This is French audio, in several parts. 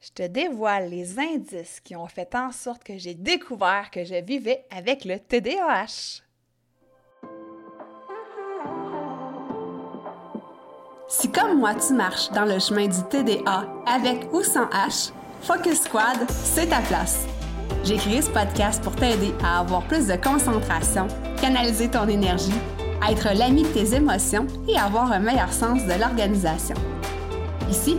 je te dévoile les indices qui ont fait en sorte que j'ai découvert que je vivais avec le TDAH. Si comme moi tu marches dans le chemin du TDA avec ou sans H, Focus Squad, c'est ta place. J'ai créé ce podcast pour t'aider à avoir plus de concentration, canaliser ton énergie, être l'ami de tes émotions et avoir un meilleur sens de l'organisation. Ici,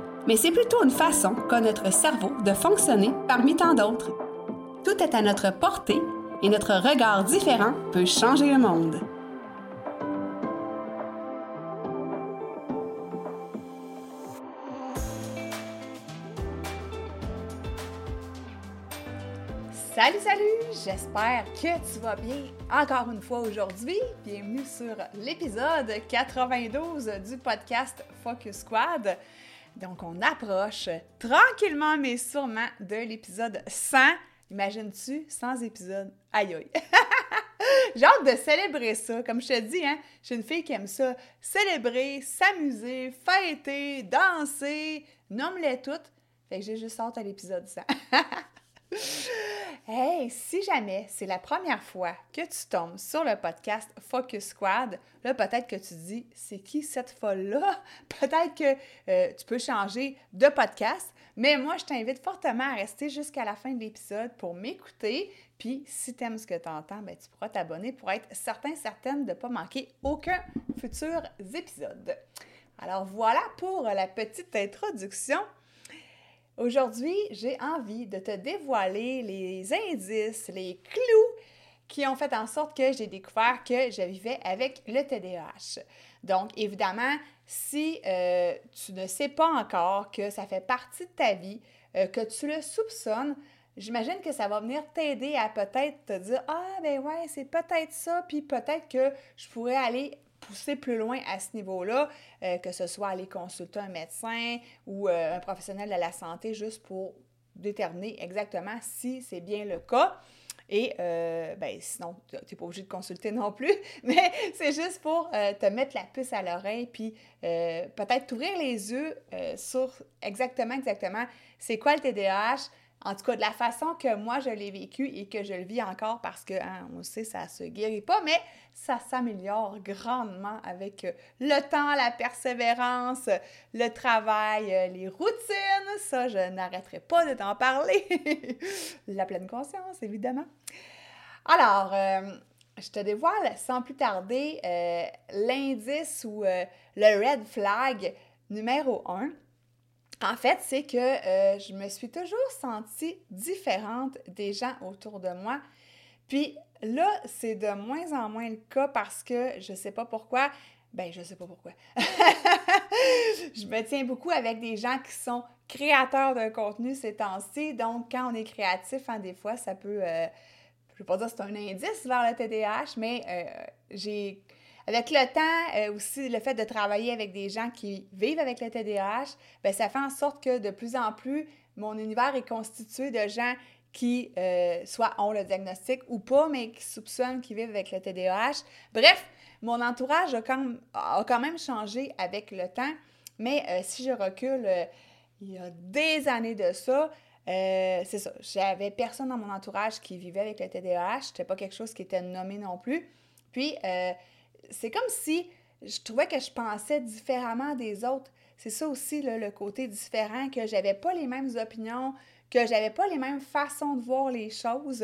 mais c'est plutôt une façon qu'a notre cerveau de fonctionner parmi tant d'autres. Tout est à notre portée et notre regard différent peut changer le monde. Salut, salut! J'espère que tu vas bien encore une fois aujourd'hui. Bienvenue sur l'épisode 92 du podcast Focus Squad. Donc, on approche tranquillement mais sûrement de l'épisode 100. Imagines-tu, 100 épisodes? Aïe aïe! J'ai hâte de célébrer ça. Comme je te dis, hein, je suis une fille qui aime ça. Célébrer, s'amuser, fêter, danser, nomme-les toutes. Fait que j'ai juste hâte à l'épisode 100. Hey, si jamais c'est la première fois que tu tombes sur le podcast Focus Squad, là peut-être que tu dis c'est qui cette folle-là? Peut-être que euh, tu peux changer de podcast, mais moi je t'invite fortement à rester jusqu'à la fin de l'épisode pour m'écouter. Puis si tu aimes ce que tu entends, ben, tu pourras t'abonner pour être certain, certaine de ne pas manquer aucun futur épisode. Alors voilà pour la petite introduction. Aujourd'hui, j'ai envie de te dévoiler les indices, les clous qui ont fait en sorte que j'ai découvert que je vivais avec le TDAH. Donc, évidemment, si euh, tu ne sais pas encore que ça fait partie de ta vie, euh, que tu le soupçonnes, j'imagine que ça va venir t'aider à peut-être te dire Ah, ben ouais, c'est peut-être ça, puis peut-être que je pourrais aller pousser plus loin à ce niveau-là, euh, que ce soit aller consulter un médecin ou euh, un professionnel de la santé juste pour déterminer exactement si c'est bien le cas. Et euh, ben, sinon, tu n'es pas obligé de consulter non plus, mais c'est juste pour te mettre la puce à l'oreille, puis peut-être t'ouvrir les yeux sur exactement, exactement, c'est quoi le TDAH, en tout cas, de la façon que moi je l'ai vécu et que je le vis encore parce que, hein, on sait, ça se guérit pas, mais ça s'améliore grandement avec euh, le temps, la persévérance, le travail, euh, les routines. Ça, je n'arrêterai pas de t'en parler. la pleine conscience, évidemment. Alors, euh, je te dévoile sans plus tarder l'indice ou le red flag numéro un en fait, c'est que euh, je me suis toujours sentie différente des gens autour de moi. Puis là, c'est de moins en moins le cas parce que je ne sais pas pourquoi. Ben, je sais pas pourquoi. je me tiens beaucoup avec des gens qui sont créateurs de contenu ces temps-ci. Donc, quand on est créatif, hein, des fois, ça peut. Euh, je ne veux pas dire que c'est un indice vers le TDAH, mais euh, j'ai avec le temps, euh, aussi, le fait de travailler avec des gens qui vivent avec le TDAH, bien, ça fait en sorte que de plus en plus, mon univers est constitué de gens qui euh, soit ont le diagnostic ou pas, mais qui soupçonnent qu'ils vivent avec le TDAH. Bref, mon entourage a quand, a quand même changé avec le temps, mais euh, si je recule, il y a des années de ça, c'est ça, j'avais personne dans mon entourage qui vivait avec le TDAH, c'était pas quelque chose qui était nommé non plus. Puis, c'est comme si je trouvais que je pensais différemment des autres. C'est ça aussi, le côté différent, que j'avais pas les mêmes opinions, que j'avais pas les mêmes façons de voir les choses.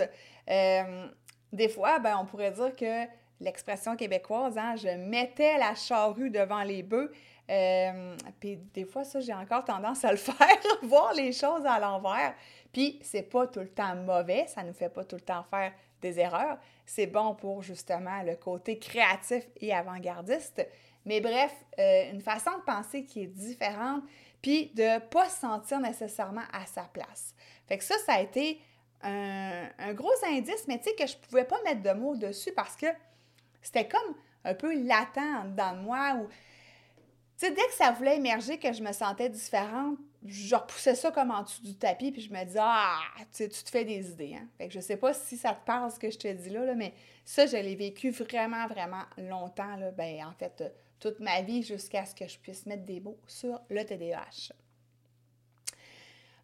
Euh, des fois, ben, on pourrait dire que l'expression québécoise, hein, je mettais la charrue devant les bœufs. Euh, puis des fois, ça, j'ai encore tendance à le faire, voir les choses à l'envers. Puis c'est pas tout le temps mauvais, ça nous fait pas tout le temps faire des erreurs. C'est bon pour justement le côté créatif et avant-gardiste. Mais bref, euh, une façon de penser qui est différente, puis de ne pas se sentir nécessairement à sa place. Fait que ça, ça a été un, gros indice, mais tu sais, que je pouvais pas mettre de mots dessus parce que c'était comme un peu latent dans moi ou. Tu sais, dès que ça voulait émerger, que je me sentais différente, je repoussais ça comme en dessous du tapis, puis je me disais, ah, tu, tu te fais des idées. Hein? Fait que je sais pas si ça te parle ce que je te dis là, là mais ça, je l'ai vécu vraiment, vraiment longtemps. Là. Ben, en fait, toute ma vie jusqu'à ce que je puisse mettre des mots sur le TDAH.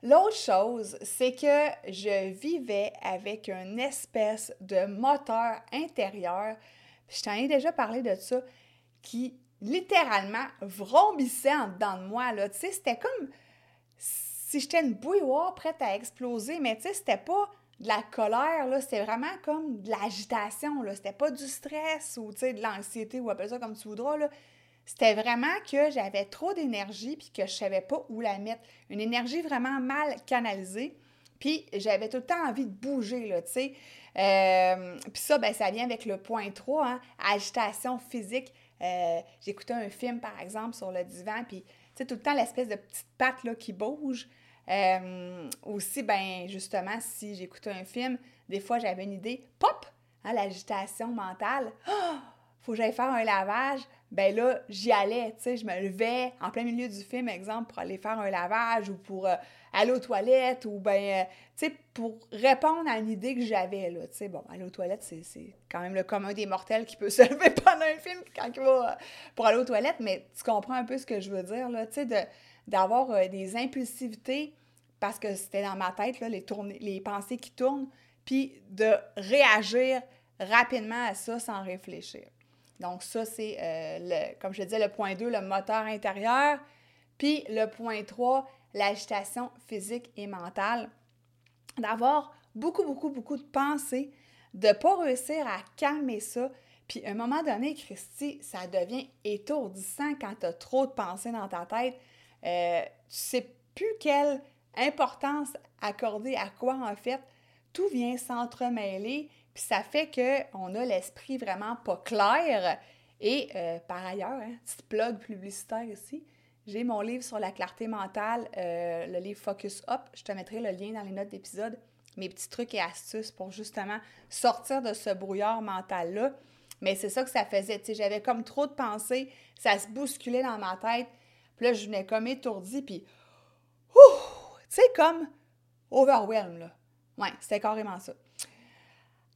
L'autre chose, c'est que je vivais avec une espèce de moteur intérieur, je t'en ai déjà parlé de ça, qui littéralement vrombissait en dedans de moi. Tu sais, c'était comme si j'étais une bouilloire prête à exploser, mais tu sais, c'était pas de la colère, là, c'était vraiment comme de l'agitation, là. C'était pas du stress ou, tu sais, de l'anxiété ou appelle ça comme tu voudras, là. C'était vraiment que j'avais trop d'énergie puis que je savais pas où la mettre. Une énergie vraiment mal canalisée. Puis j'avais tout le temps envie de bouger, là, tu sais. Euh, puis ça, ben, ça vient avec le point 3, hein, agitation physique. Euh, j'écoutais un film, par exemple, sur le divan, puis, tu sais, tout le temps l'espèce de petite patte, là, qui bouge. Euh, aussi, ben, justement, si j'écoutais un film, des fois, j'avais une idée, pop, hein, l'agitation mentale. Oh, faut que j'aille faire un lavage ben là, j'y allais, tu sais, je me levais en plein milieu du film, exemple, pour aller faire un lavage ou pour euh, aller aux toilettes ou ben, euh, tu sais, pour répondre à une idée que j'avais, là, tu sais, bon, aller aux toilettes, c'est quand même le commun des mortels qui peut se lever pendant un film quand il va euh, pour aller aux toilettes, mais tu comprends un peu ce que je veux dire, là, tu sais, d'avoir des impulsivités parce que c'était dans ma tête, là, les, les pensées qui tournent, puis de réagir rapidement à ça sans réfléchir. Donc, ça, c'est, euh, comme je disais, le point 2, le moteur intérieur. Puis le point 3, l'agitation physique et mentale. D'avoir beaucoup, beaucoup, beaucoup de pensées, de ne pas réussir à calmer ça. Puis à un moment donné, Christy, ça devient étourdissant quand tu as trop de pensées dans ta tête. Euh, tu sais plus quelle importance accorder à quoi en fait. Tout vient s'entremêler puis ça fait qu'on a l'esprit vraiment pas clair. Et euh, par ailleurs, hein, petite plug publicitaire ici, j'ai mon livre sur la clarté mentale, euh, le livre Focus Up. Je te mettrai le lien dans les notes d'épisode. Mes petits trucs et astuces pour justement sortir de ce brouillard mental-là. Mais c'est ça que ça faisait. J'avais comme trop de pensées, ça se bousculait dans ma tête. Puis là, je venais comme étourdie, puis, tu sais, comme overwhelmed, là. Ouais, c'était carrément ça.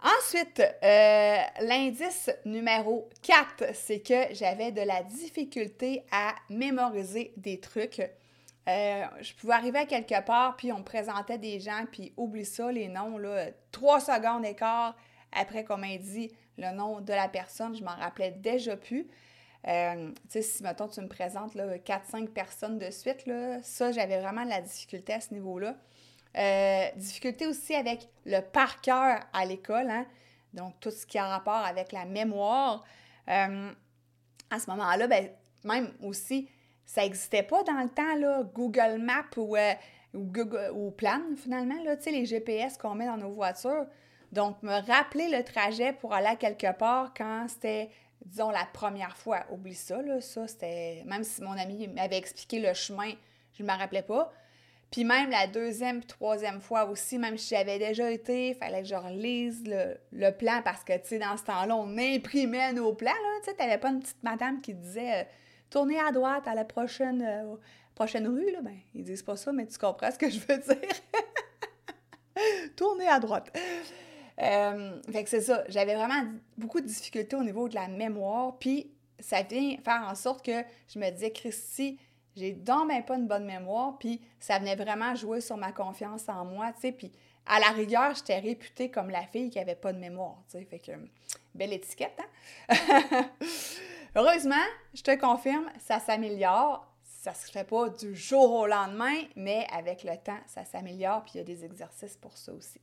Ensuite, euh, l'indice numéro 4, c'est que j'avais de la difficulté à mémoriser des trucs. Euh, je pouvais arriver à quelque part, puis on me présentait des gens, puis oublie ça, les noms, là, trois secondes d'écart après qu'on m'ait dit le nom de la personne, je m'en rappelais déjà plus. Euh, tu sais, si, mettons, tu me présentes 4-5 personnes de suite, là, ça, j'avais vraiment de la difficulté à ce niveau-là. Euh, difficulté aussi avec le par cœur à l'école, hein? donc tout ce qui a rapport avec la mémoire. Euh, à ce moment-là, ben, même aussi, ça n'existait pas dans le temps, Google Maps ou, euh, Google, ou Plan, finalement, là, les GPS qu'on met dans nos voitures. Donc, me rappeler le trajet pour aller quelque part quand c'était, disons, la première fois. Oublie ça, là, ça, c'était... Même si mon ami m'avait expliqué le chemin, je ne me rappelais pas. Puis même la deuxième troisième fois aussi, même si j'avais déjà été, fallait que je relise le, plan parce que, tu sais, dans ce temps-là, on imprimait nos plans. Tu sais, t'avais pas une petite madame qui disait euh, Tournez à droite à la prochaine, euh, prochaine rue, là. Ben, ils disent pas ça, mais tu comprends ce que je veux dire. Tournez à droite. Euh, fait que c'est ça. J'avais vraiment beaucoup de difficultés au niveau de la mémoire. Puis ça vient faire en sorte que je me disais, Christy, j'ai donc même pas une bonne mémoire, puis ça venait vraiment jouer sur ma confiance en moi, tu sais, puis à la rigueur, j'étais réputée comme la fille qui avait pas de mémoire, tu sais, fait que belle étiquette, hein? Heureusement, je te confirme, ça s'améliore. Ça se fait pas du jour au lendemain, mais avec le temps, ça s'améliore, puis il y a des exercices pour ça aussi.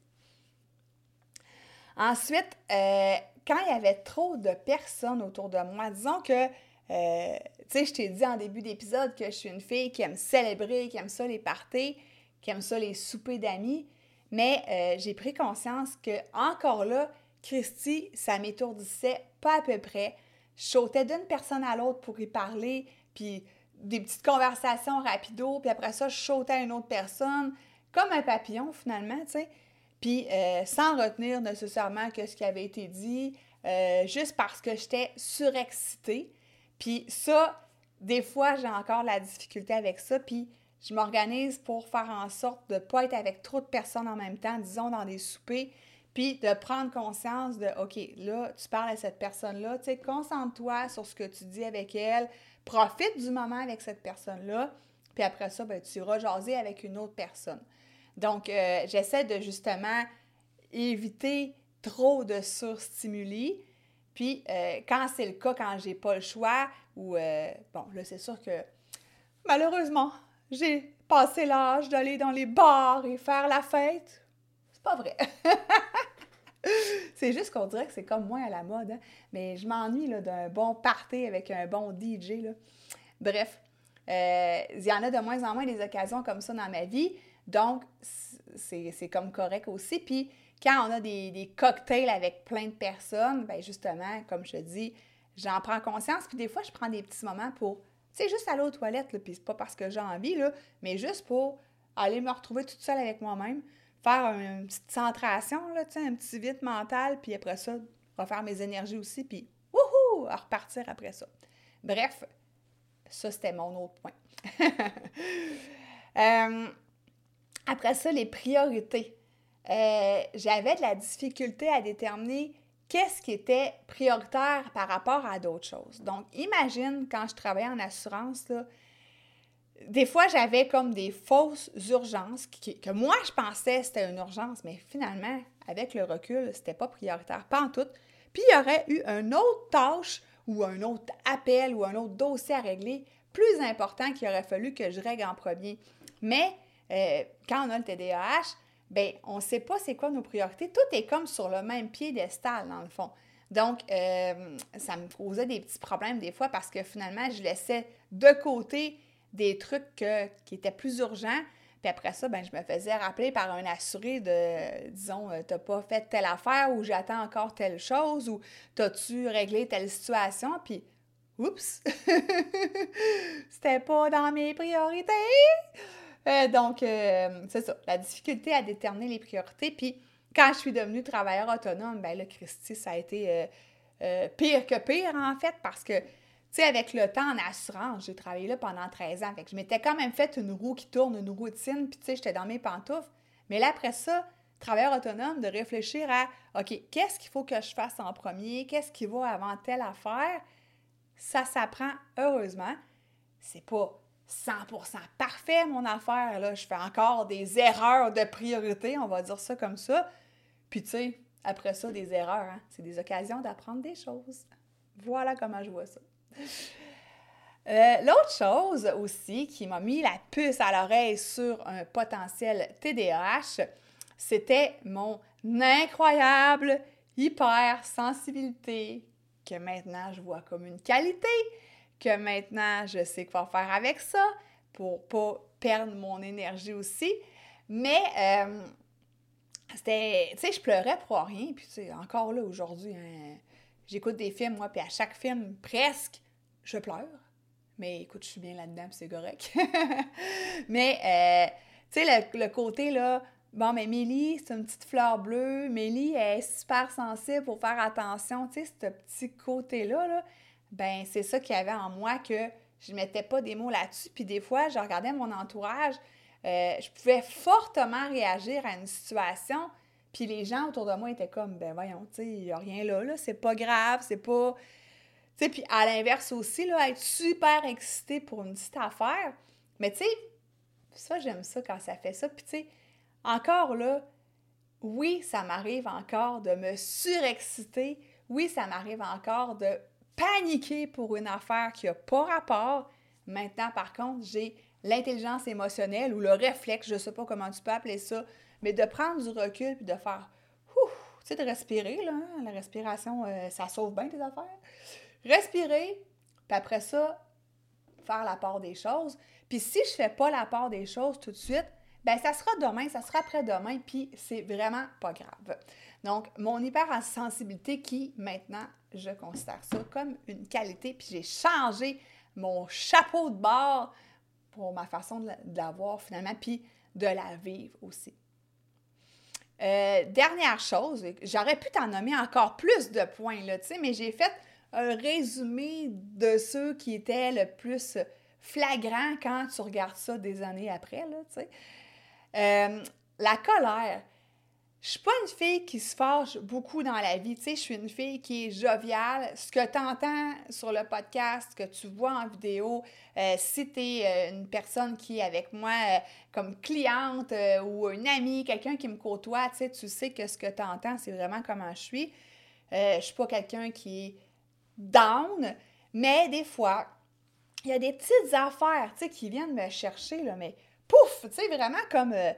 Ensuite, euh, quand il y avait trop de personnes autour de moi, disons que euh, tu sais, je t'ai dit en début d'épisode que je suis une fille qui aime célébrer, qui aime ça les parties, qui aime ça les soupers d'amis, mais euh, j'ai pris conscience que encore là, Christy, ça m'étourdissait pas à peu près. Je sautais d'une personne à l'autre pour y parler, puis des petites conversations rapido, puis après ça, je sautais à une autre personne, comme un papillon finalement, tu sais. puis euh, sans retenir nécessairement que ce qui avait été dit, euh, juste parce que j'étais surexcitée. Puis ça, des fois, j'ai encore la difficulté avec ça, puis je m'organise pour faire en sorte de ne pas être avec trop de personnes en même temps, disons dans des soupers, puis de prendre conscience de, OK, là, tu parles à cette personne-là, tu sais, concentre-toi sur ce que tu dis avec elle, profite du moment avec cette personne-là, puis après ça, ben, tu iras jaser avec une autre personne. Donc, euh, j'essaie de justement éviter trop de surstimuli. Puis, euh, quand c'est le cas, quand j'ai pas le choix, ou, euh, bon, là, c'est sûr que malheureusement, j'ai passé l'âge d'aller dans les bars et faire la fête. C'est pas vrai. c'est juste qu'on dirait que c'est comme moins à la mode, hein. mais je m'ennuie d'un bon party avec un bon DJ. Là. Bref, il y en a de moins en moins des occasions comme ça dans ma vie. Donc, c'est comme correct aussi. Puis, quand on a des, cocktails avec plein de personnes, bien justement, comme je te dis, j'en prends conscience. Puis des fois, je prends des petits moments pour, tu sais, juste aller aux toilettes, puis c'est pas parce que j'ai envie, là, mais juste pour aller me retrouver toute seule avec moi-même, faire une petite centration, là, un petit vide mental, puis après ça, refaire mes énergies aussi, puis wouhou, repartir après ça. Bref, ça, c'était mon autre point. euh, après ça, les priorités. Euh, j'avais de la difficulté à déterminer qu'est-ce qui était prioritaire par rapport à d'autres choses. Donc, imagine quand je travaillais en assurance, des fois, j'avais comme des fausses urgences que moi, je pensais c'était une urgence, mais finalement, avec le recul, c'était pas prioritaire, pas en tout. Puis, il y aurait eu une autre tâche ou un autre appel ou un autre dossier à régler plus important qu'il aurait fallu que je règle en premier. Mais euh, quand on a le TDAH, ben on ne sait pas c'est quoi nos priorités. Tout est comme sur le même piédestal, dans le fond. Donc, euh, ça me posait des petits problèmes des fois parce que finalement, je laissais de côté des trucs qui étaient plus urgents. Puis après ça, ben, je me faisais rappeler par un assuré de, disons, euh, t'as pas fait telle affaire ou j'attends encore telle chose ou t'as-tu réglé telle situation? Puis, oups! C'était pas dans mes priorités! Euh, donc, euh, c'est ça, la difficulté à déterminer les priorités. Puis, quand je suis devenue travailleur autonome, ben là, Christy, ça a été euh, pire que pire, en fait, parce que, tu sais, avec le temps en assurance, j'ai travaillé là pendant 13 ans. Fait que je m'étais quand même fait une roue qui tourne, une routine, puis tu sais, j'étais dans mes pantoufles. Mais là, après ça, travailleur autonome, de réfléchir à, OK, qu'est-ce qu'il faut que je fasse en premier? Qu'est-ce qui va avant telle affaire? Ça s'apprend, heureusement. C'est pas 100% parfait, mon affaire. Là. Je fais encore des erreurs de priorité, on va dire ça comme ça. Puis, tu sais, après ça, des erreurs, hein. c'est des occasions d'apprendre des choses. Voilà comment je vois ça. Euh, l'autre chose aussi qui m'a mis la puce à l'oreille sur un potentiel TDAH, c'était mon incroyable hypersensibilité que maintenant je vois comme une qualité que maintenant, je sais quoi faire avec ça pour pas perdre mon énergie aussi. Mais euh, c'était, tu sais, je pleurais pour rien. Puis, tu encore là, aujourd'hui, hein, j'écoute des films, moi, puis à chaque film, presque, je pleure. Mais écoute, je suis bien là-dedans, c'est correct. mais, euh, tu sais, le, côté, là, bon, mais Mélie, c'est une petite fleur bleue. Mélie est super sensible pour faire attention. Tu sais, ce petit côté-là, là, ben c'est ça qu'il y avait en moi que je ne mettais pas des mots là-dessus. Puis des fois, je regardais mon entourage, euh, je pouvais fortement réagir à une situation, puis les gens autour de moi étaient comme, ben voyons, tu il n'y a rien là, là, c'est pas grave, c'est pas... Tu sais, puis à l'inverse aussi, là, être super excité pour une petite affaire. Mais tu sais, ça, j'aime ça quand ça fait ça. Puis tu sais, encore là, oui, ça m'arrive encore de me surexciter. Oui, ça m'arrive encore de paniquer pour une affaire qui n'a pas rapport. Maintenant, par contre, j'ai l'intelligence émotionnelle ou le réflexe, je ne sais pas comment tu peux appeler ça, mais de prendre du recul puis de faire, tu sais, de respirer, là, hein, la respiration, euh, ça sauve bien tes affaires. Respirer, puis après ça, faire la part des choses. Puis si je ne fais pas la part des choses tout de suite, ben ça sera demain, ça sera après-demain, puis c'est vraiment pas grave. Donc, mon hypersensibilité qui, maintenant, je considère ça comme une qualité. Puis j'ai changé mon chapeau de bord pour ma façon de la voir finalement, puis de la vivre aussi. euh, dernière chose, j'aurais pu t'en nommer encore plus de points, là, mais j'ai fait un résumé de ceux qui étaient le plus flagrants quand tu regardes ça des années après, là, tu sais. Euh, la colère. Je suis pas une fille qui se fâche beaucoup dans la vie, tu sais, je suis une fille qui est joviale. Ce que tu entends sur le podcast, que tu vois en vidéo, euh, si tu es euh, une personne qui est avec moi comme cliente ou une amie, quelqu'un qui me côtoie, tu sais, tu sais que ce que tu entends, c'est vraiment comment je suis. je suis pas quelqu'un qui est down, mais des fois, il y a des petites affaires, tu sais, qui viennent me chercher, là, mais pouf, tu sais, vraiment comme, euh,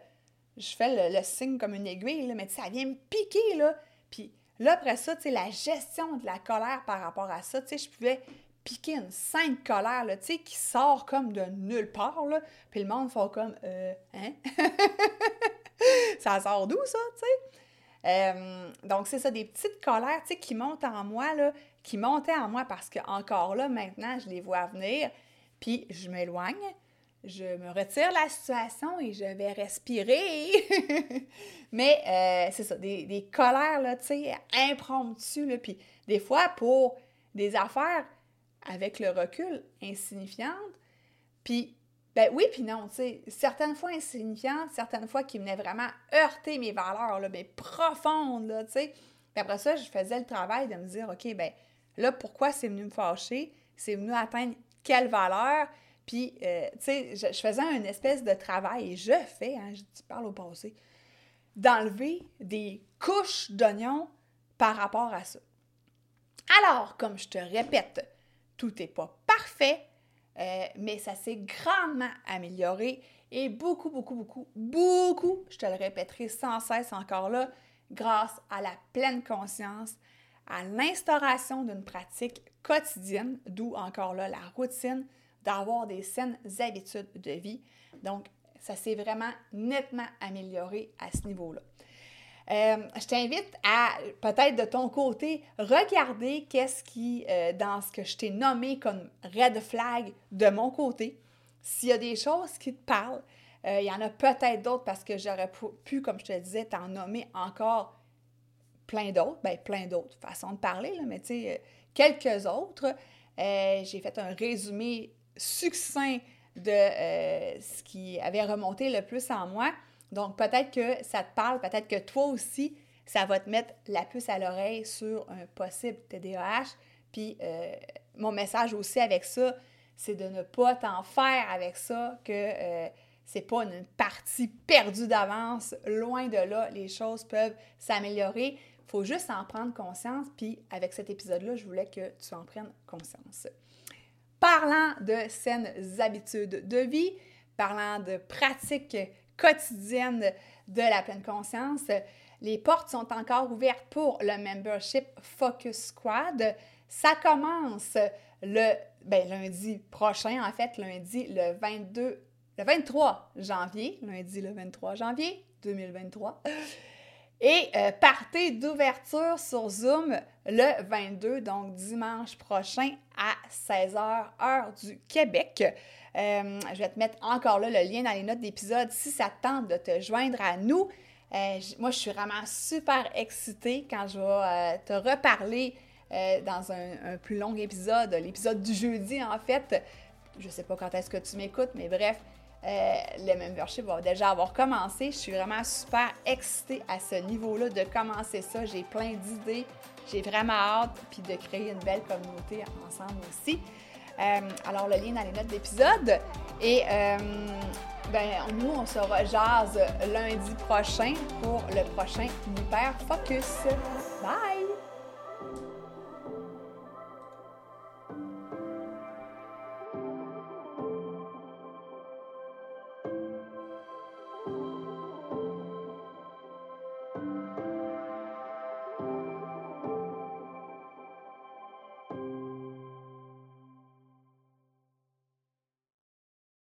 je fais le, signe comme une aiguille, mais ça vient me piquer, là. Puis là, après ça, tu sais, la gestion de la colère par rapport à ça, tu sais, je pouvais piquer une sainte colère, là, tu sais, qui sort comme de nulle part, là. Puis le monde fait comme, euh, hein? ça sort d'où, ça, tu sais? Euh, donc, c'est ça, des petites colères, tu sais, qui montent en moi, là, qui montaient en moi parce que encore là, maintenant, je les vois venir, puis je m'éloigne, je me retire la situation et je vais respirer. Mais euh, c'est ça, des, des, colères, là, tu sais, impromptues, puis des fois, pour des affaires avec le recul insignifiantes, puis ben oui, puis non, tu sais, certaines fois insignifiantes, certaines fois qui venaient vraiment heurter mes valeurs, là, mais profondes, là, tu sais. Après ça, je faisais le travail de me dire, OK, ben Là, pourquoi c'est venu me fâcher? C'est venu atteindre quelle valeur? Puis, euh, tu sais, je, faisais une espèce de travail, et je fais, hein, je parle au passé, d'enlever des couches d'oignons par rapport à ça. Alors, comme je te répète, tout n'est pas parfait, euh, mais ça s'est grandement amélioré et beaucoup, beaucoup, beaucoup, beaucoup, je te le répéterai sans cesse encore là, grâce à la pleine conscience, à l'instauration d'une pratique quotidienne, d'où encore là la routine d'avoir des saines habitudes de vie. Donc, ça s'est vraiment nettement amélioré à ce niveau-là. Euh, je t'invite à, peut-être de ton côté, regarder qu'est-ce qui, euh, dans ce que je t'ai nommé comme red flag de mon côté, s'il y a des choses qui te parlent. Euh, il y en a peut-être d'autres parce que j'aurais pu, comme je te disais, t'en nommer encore plein d'autres, ben plein d'autres façons de parler, là, mais tu sais, quelques autres. J'ai fait un résumé succinct de euh, ce qui avait remonté le plus en moi. Donc, peut-être que ça te parle, peut-être que toi aussi, ça va te mettre la puce à l'oreille sur un possible TDAH. Puis, mon message aussi avec ça, c'est de ne pas t'en faire avec ça, que c'est pas une partie perdue d'avance. Loin de là, les choses peuvent s'améliorer faut juste en prendre conscience, puis avec cet épisode-là, je voulais que tu en prennes conscience. Parlant de saines habitudes de vie, parlant de pratiques quotidiennes de la pleine conscience, les portes sont encore ouvertes pour le membership Focus Squad. Ça commence le ben, lundi prochain, en fait, lundi le 22, le 23 janvier, lundi le 23 janvier 2023. Et euh, partez d'ouverture sur Zoom le 22, donc dimanche prochain à 16h, heure du Québec. Euh, je vais te mettre encore là le lien dans les notes d'épisode si ça te tente de te joindre à nous. Euh, moi, je suis vraiment super excitée quand je vais te reparler dans un, un, plus long épisode, l'épisode du jeudi en fait. Je ne sais pas quand est-ce que tu m'écoutes, mais bref, euh, le membership va déjà avoir commencé. Je suis vraiment super excitée à ce niveau-là de commencer ça. J'ai plein d'idées. J'ai vraiment hâte puis de créer une belle communauté ensemble aussi. Euh, alors, le lien dans les notes d'épisode. Et euh, ben, nous, on se rejase lundi prochain pour le prochain Hyper Focus. Bye!